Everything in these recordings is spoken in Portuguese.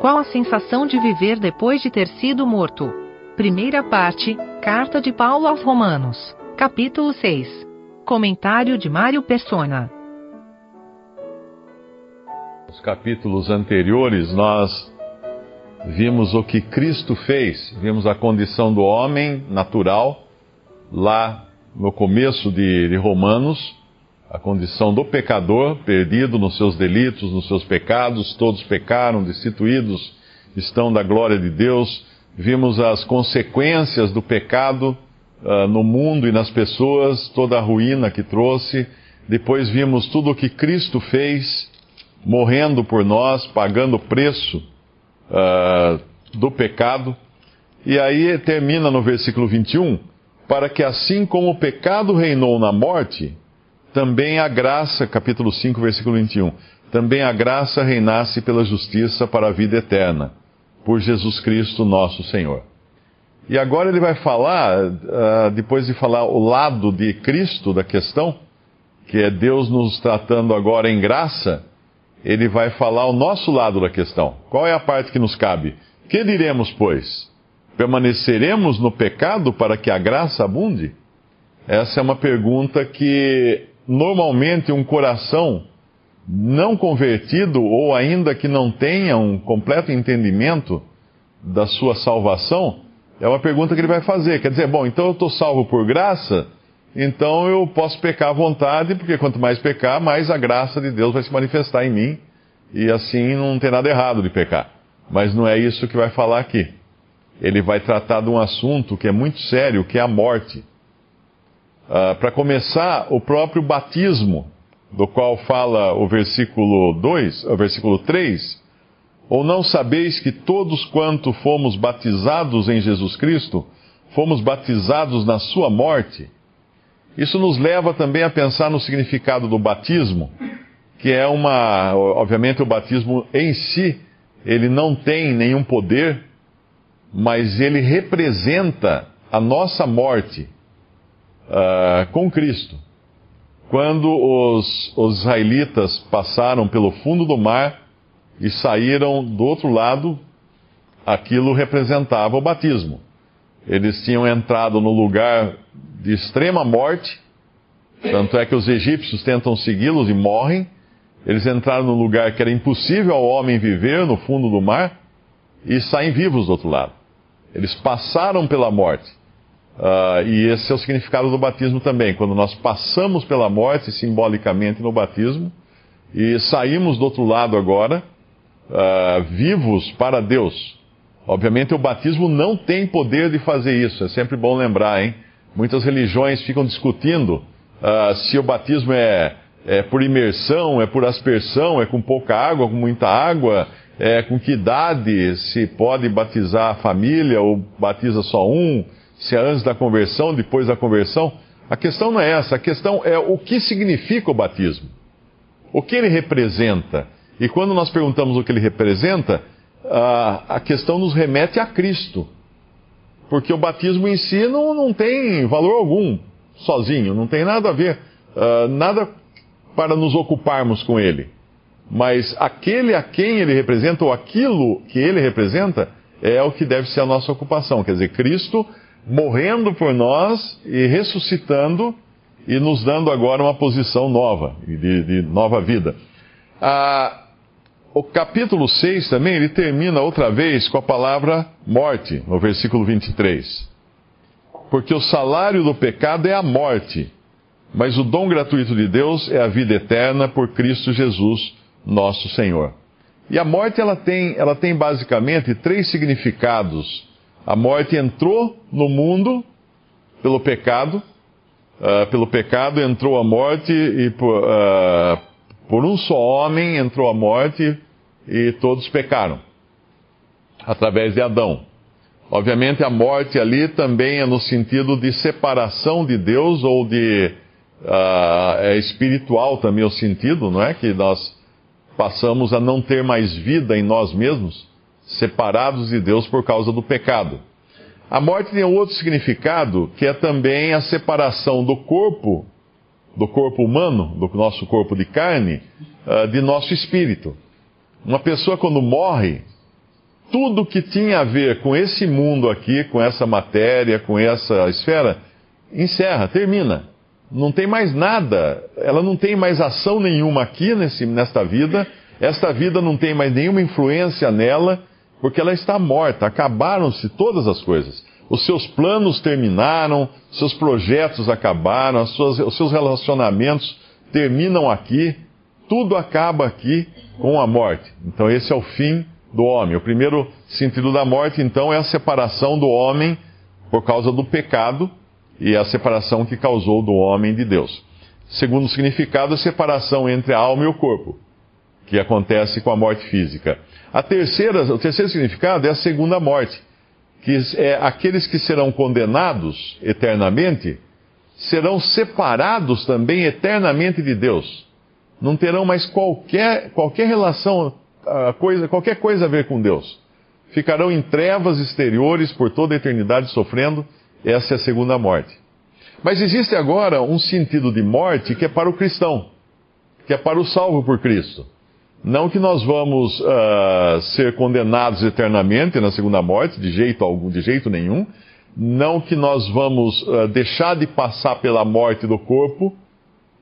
Qual a sensação de viver depois de ter sido morto? Primeira parte, Carta de Paulo aos Romanos, capítulo 6. Comentário de Mário Persona. Nos capítulos anteriores, nós vimos o que Cristo fez, vimos a condição do homem natural, lá no começo de, de Romanos, a condição do pecador, perdido nos seus delitos, nos seus pecados, todos pecaram, destituídos estão da glória de Deus. Vimos as consequências do pecado uh, no mundo e nas pessoas, toda a ruína que trouxe. Depois vimos tudo o que Cristo fez, morrendo por nós, pagando o preço uh, do pecado. E aí termina no versículo 21, para que assim como o pecado reinou na morte, também a graça, capítulo 5, versículo 21, também a graça reinasse pela justiça para a vida eterna, por Jesus Cristo nosso Senhor. E agora ele vai falar, uh, depois de falar o lado de Cristo da questão, que é Deus nos tratando agora em graça, ele vai falar o nosso lado da questão. Qual é a parte que nos cabe? Que diremos, pois? Permaneceremos no pecado para que a graça abunde? Essa é uma pergunta que normalmente um coração não convertido ou ainda que não tenha um completo entendimento da sua salvação, é uma pergunta que ele vai fazer. Quer dizer, bom, então eu estou salvo por graça, então eu posso pecar à vontade, porque quanto mais pecar, mais a graça de Deus vai se manifestar em mim, e assim não tem nada errado de pecar. Mas não é isso que vai falar aqui. Ele vai tratar de um assunto que é muito sério, que é a morte. Uh, Para começar, o próprio batismo, do qual fala o versículo 2, o versículo 3, ou não sabeis que todos quanto fomos batizados em Jesus Cristo, fomos batizados na sua morte? Isso nos leva também a pensar no significado do batismo, que é uma, obviamente o batismo em si, ele não tem nenhum poder, mas ele representa a nossa morte uh, com Cristo. Quando os, os israelitas passaram pelo fundo do mar e saíram do outro lado, aquilo representava o batismo. Eles tinham entrado no lugar de extrema morte, tanto é que os egípcios tentam segui-los e morrem. Eles entraram no lugar que era impossível ao homem viver, no fundo do mar, e saem vivos do outro lado. Eles passaram pela morte. Uh, e esse é o significado do batismo também. Quando nós passamos pela morte, simbolicamente no batismo, e saímos do outro lado agora, uh, vivos para Deus. Obviamente, o batismo não tem poder de fazer isso, é sempre bom lembrar, hein? Muitas religiões ficam discutindo uh, se o batismo é, é por imersão, é por aspersão, é com pouca água, com muita água, é com que idade se pode batizar a família ou batiza só um se é antes da conversão, depois da conversão. A questão não é essa, a questão é o que significa o batismo. O que ele representa. E quando nós perguntamos o que ele representa, a, questão nos remete a Cristo. Porque o batismo em si não, não tem valor algum, sozinho, não tem nada a ver, uh, nada para nos ocuparmos com ele. Mas aquele a quem ele representa, ou aquilo que ele representa, é o que deve ser a nossa ocupação. Quer dizer, Cristo morrendo por nós e ressuscitando e nos dando agora uma posição nova, de, de nova vida. Ah, o capítulo 6 também, ele termina outra vez com a palavra morte, no versículo 23. Porque o salário do pecado é a morte, mas o dom gratuito de Deus é a vida eterna por Cristo Jesus, nosso Senhor. E a morte ela tem, ela tem basicamente três significados a morte entrou no mundo pelo pecado, uh, pelo pecado entrou a morte e por, uh, por um só homem entrou a morte e todos pecaram, através de Adão. Obviamente a morte ali também é no sentido de separação de Deus ou de uh, é espiritual também o sentido, não é? Que nós passamos a não ter mais vida em nós mesmos separados de Deus por causa do pecado. A morte tem outro significado, que é também a separação do corpo, do corpo humano, do nosso corpo de carne, ah, de nosso espírito. Uma pessoa quando morre, tudo que tinha a ver com esse mundo aqui, com essa matéria, com essa esfera, encerra, termina. Não tem mais nada. Ela não tem mais ação nenhuma aqui nesse, nesta vida. Esta vida não tem mais nenhuma influência nela, porque ela está morta. Acabaram-se todas as coisas. Os seus planos terminaram, seus projetos acabaram, suas, os seus relacionamentos terminam aqui. Tudo acaba aqui com a morte. Então, esse é o fim do homem. O primeiro sentido da morte, então, é a separação do homem por causa do pecado e a separação que causou do homem de Deus. Segundo significado, a separação entre a alma e o corpo, que acontece com a morte física. A terceira, o terceiro significado é a segunda morte, que é aqueles que serão condenados eternamente serão separados também eternamente de Deus. Não terão mais qualquer, qualquer relação, ah, coisa, qualquer coisa a ver com Deus. Ficarão em trevas exteriores por toda a eternidade sofrendo essa é a segunda morte. Mas existe agora um sentido de morte que é para o cristão, que é para o salvo por Cristo. Não que nós vamos uh, ser condenados eternamente na segunda morte, de jeito algum, de jeito nenhum. Não que nós vamos uh, deixar de passar pela morte do corpo,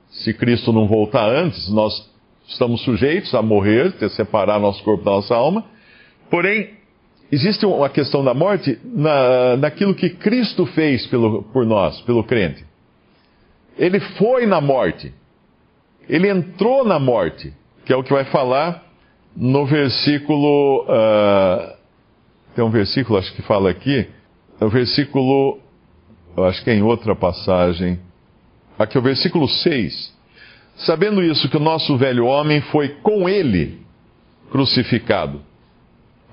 se Cristo não voltar antes, nós estamos sujeitos a morrer, a separar nosso corpo da nossa alma. Porém, existe uma questão da morte na, naquilo que Cristo fez pelo, por nós, pelo crente. Ele foi na morte. Ele entrou na morte, que é o que vai falar no versículo. Uh, tem um versículo, acho que fala aqui. É o versículo. Acho que é em outra passagem. Aqui é o versículo 6. Sabendo isso, que o nosso velho homem foi com ele crucificado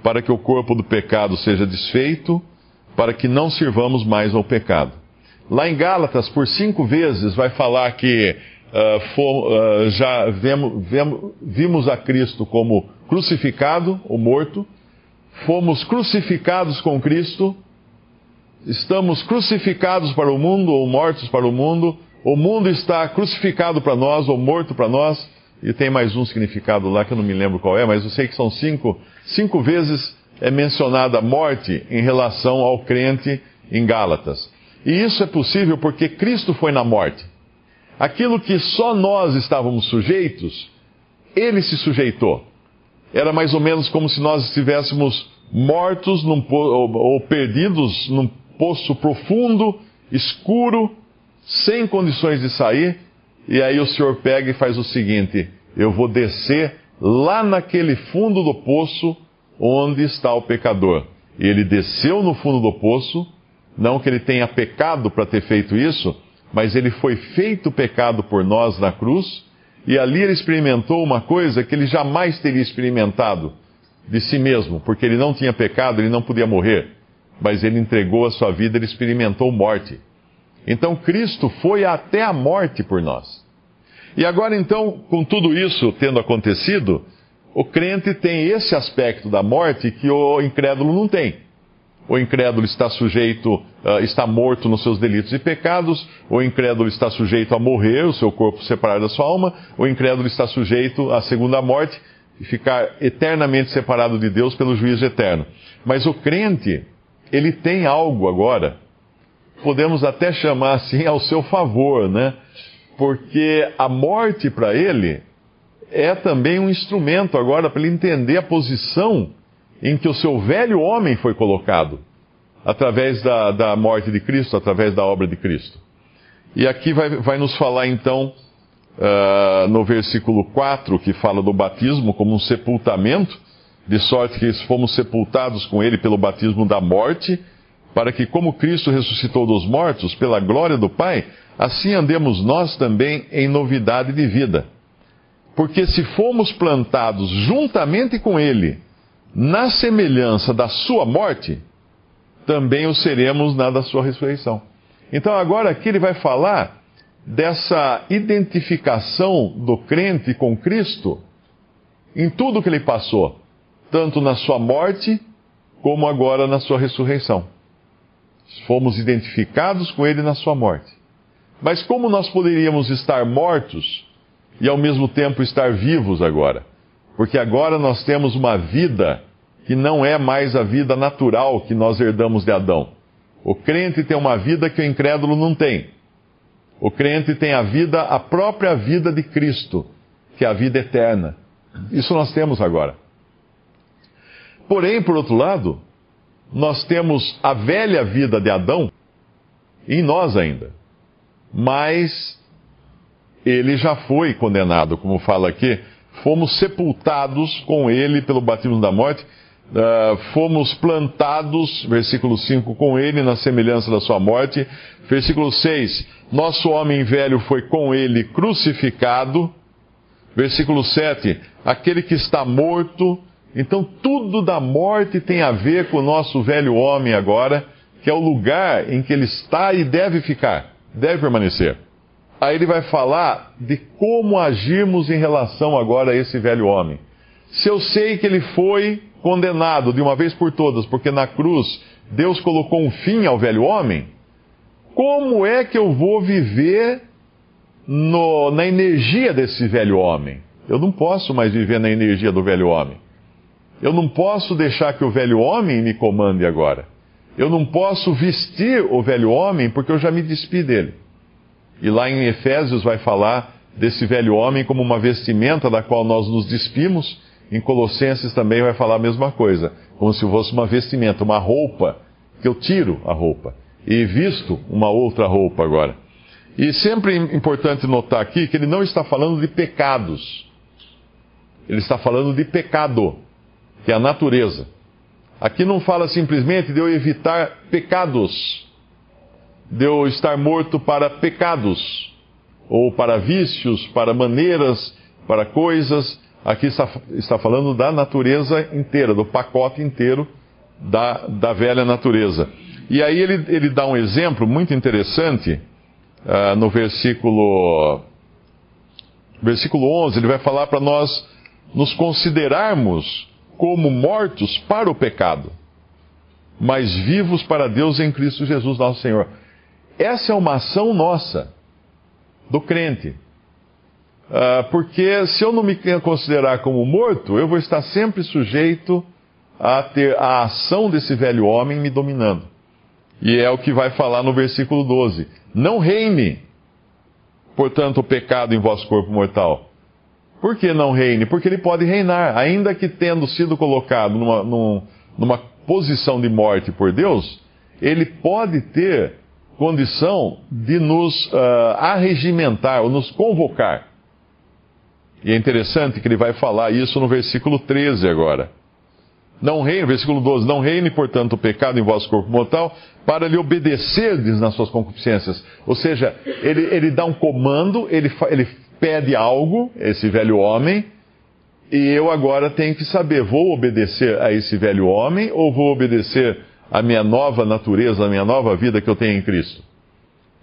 para que o corpo do pecado seja desfeito, para que não sirvamos mais ao pecado. Lá em Gálatas, por cinco vezes, vai falar que uh, for, uh, já vemos, vemos, vimos a Cristo como crucificado ou morto, fomos crucificados com Cristo, estamos crucificados para o mundo ou mortos para o mundo, o mundo está crucificado para nós ou morto para nós, e tem mais um significado lá que eu não me lembro qual é, mas eu sei que são cinco, cinco vezes é mencionada a morte em relação ao crente em Gálatas. E isso é possível porque Cristo foi na morte. Aquilo que só nós estávamos sujeitos, ele se sujeitou. Era mais ou menos como se nós estivéssemos mortos num, ou, ou perdidos num poço profundo, escuro, sem condições de sair, e aí o Senhor pega e faz o seguinte: eu vou descer lá naquele fundo do poço onde está o pecador. E ele desceu no fundo do poço, não que ele tenha pecado para ter feito isso, mas ele foi feito pecado por nós na cruz, e ali ele experimentou uma coisa que ele jamais teria experimentado de si mesmo, porque ele não tinha pecado, ele não podia morrer, mas ele entregou a sua vida, ele experimentou morte. Então Cristo foi até a morte por nós. E agora então, com tudo isso tendo acontecido, o crente tem esse aspecto da morte que o incrédulo não tem. O incrédulo está sujeito, uh, está morto nos seus delitos e pecados, o incrédulo está sujeito a morrer, o seu corpo separado da sua alma, o incrédulo está sujeito à segunda morte e ficar eternamente separado de Deus pelo juízo eterno. Mas o crente, ele tem algo agora podemos até chamar assim ao seu favor, né? Porque a morte para ele é também um instrumento agora para ele entender a posição em que o seu velho homem foi colocado, através da, da morte de Cristo, através da obra de Cristo. E aqui vai, vai nos falar então, uh, no versículo 4, que fala do batismo como um sepultamento, de sorte que fomos sepultados com ele pelo batismo da morte para que, como Cristo ressuscitou dos mortos pela glória do Pai, assim andemos nós também em novidade de vida. Porque se fomos plantados juntamente com Ele na semelhança da Sua morte, também o seremos na da Sua ressurreição. Então, agora aqui ele vai falar dessa identificação do crente com Cristo em tudo que ele passou, tanto na sua morte como agora na sua ressurreição. Fomos identificados com ele na sua morte. Mas como nós poderíamos estar mortos e ao mesmo tempo estar vivos agora? Porque agora nós temos uma vida que não é mais a vida natural que nós herdamos de Adão. O crente tem uma vida que o incrédulo não tem. O crente tem a vida, a própria vida de Cristo, que é a vida eterna. Isso nós temos agora. Porém, por outro lado, nós temos a velha vida de Adão em nós ainda. Mas ele já foi condenado, como fala aqui, fomos sepultados com ele pelo batismo da morte, uh, fomos plantados, versículo 5, com ele na semelhança da sua morte. Versículo 6, nosso homem velho foi com ele crucificado. Versículo 7, aquele que está morto. Então, tudo da morte tem a ver com o nosso velho homem agora, que é o lugar em que ele está e deve ficar, deve permanecer. Aí ele vai falar de como agirmos em relação agora a esse velho homem. Se eu sei que ele foi condenado de uma vez por todas, porque na cruz Deus colocou um fim ao velho homem, como é que eu vou viver no, na energia desse velho homem? Eu não posso mais viver na energia do velho homem. Eu não posso deixar que o velho homem me comande agora. Eu não posso vestir o velho homem porque eu já me despi dele. E lá em Efésios vai falar desse velho homem como uma vestimenta da qual nós nos despimos. Em Colossenses também vai falar a mesma coisa, como se fosse uma vestimenta, uma roupa, que eu tiro a roupa e visto uma outra roupa agora. E sempre importante notar aqui que ele não está falando de pecados. Ele está falando de pecado, que é a natureza. Aqui não fala simplesmente de eu evitar pecados de eu estar morto para pecados, ou para vícios, para maneiras, para coisas. Aqui está, está falando da natureza inteira, do pacote inteiro da, da velha natureza. E aí ele, ele dá um exemplo muito interessante uh, no versículo, versículo 11. Ele vai falar para nós nos considerarmos como mortos para o pecado, mas vivos para Deus em Cristo Jesus, nosso Senhor. Essa é uma ação nossa, do crente. Uh, porque se eu não me considerar como morto, eu vou estar sempre sujeito a ter a ação desse velho homem me dominando. E é o que vai falar no versículo 12: Não reine, portanto, o pecado em vosso corpo mortal. Por que não reine? Porque ele pode reinar, ainda que tendo sido colocado numa, numa, numa posição de morte por Deus, ele pode ter condição de nos uh, arregimentar ou nos convocar. E é interessante que ele vai falar isso no versículo 13 agora. Não reine, versículo 12, não reine, portanto, o pecado em vosso corpo mortal, para lhe obedecerdes nas suas concupiscências. Ou seja, ele, ele dá um comando, ele, ele pede algo, esse velho homem, e eu agora tenho que saber, vou obedecer a esse velho homem ou vou obedecer a minha nova natureza, a minha nova vida que eu tenho em Cristo.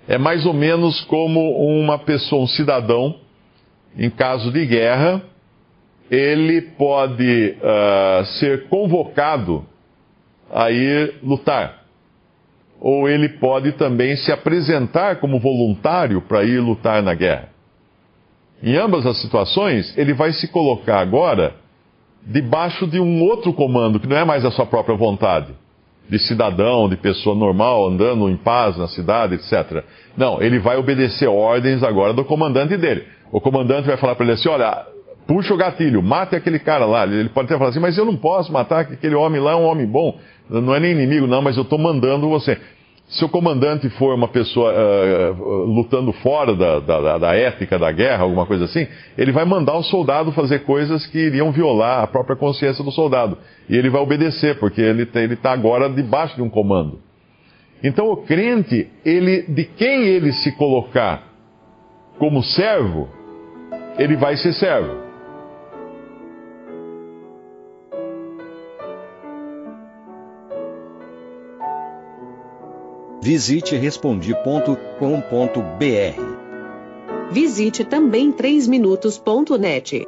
É mais ou menos como uma pessoa, um cidadão, em caso de guerra, ele pode uh, ser convocado a ir lutar. Ou ele pode também se apresentar como voluntário para ir lutar na guerra. Em ambas as situações, ele vai se colocar agora debaixo de um outro comando, que não é mais a sua própria vontade de cidadão, de pessoa normal, andando em paz na cidade, etc. Não, ele vai obedecer ordens agora do comandante dele. O comandante vai falar para ele assim: olha, puxa o gatilho, mate aquele cara lá. Ele pode até falar assim: mas eu não posso matar, aquele homem lá é um homem bom, não é nem inimigo, não, mas eu estou mandando você. Se o comandante for uma pessoa uh, lutando fora da, da, da, ética da guerra, alguma coisa assim, ele vai mandar o soldado fazer coisas que iriam violar a própria consciência do soldado. E ele vai obedecer, porque ele está agora debaixo de um comando. Então o crente, ele, de quem ele se colocar como servo, ele vai ser servo. Visite respondi.com.br. Visite também 3minutos.net.